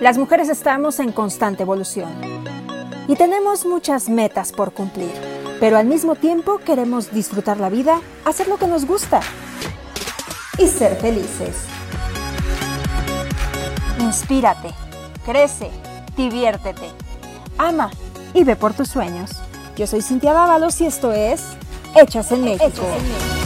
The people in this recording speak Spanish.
Las mujeres estamos en constante evolución y tenemos muchas metas por cumplir, pero al mismo tiempo queremos disfrutar la vida, hacer lo que nos gusta y ser felices. Inspírate, crece, diviértete, ama y ve por tus sueños. Yo soy Cintia Dávalos y esto es Hechas en México. Hechas en México.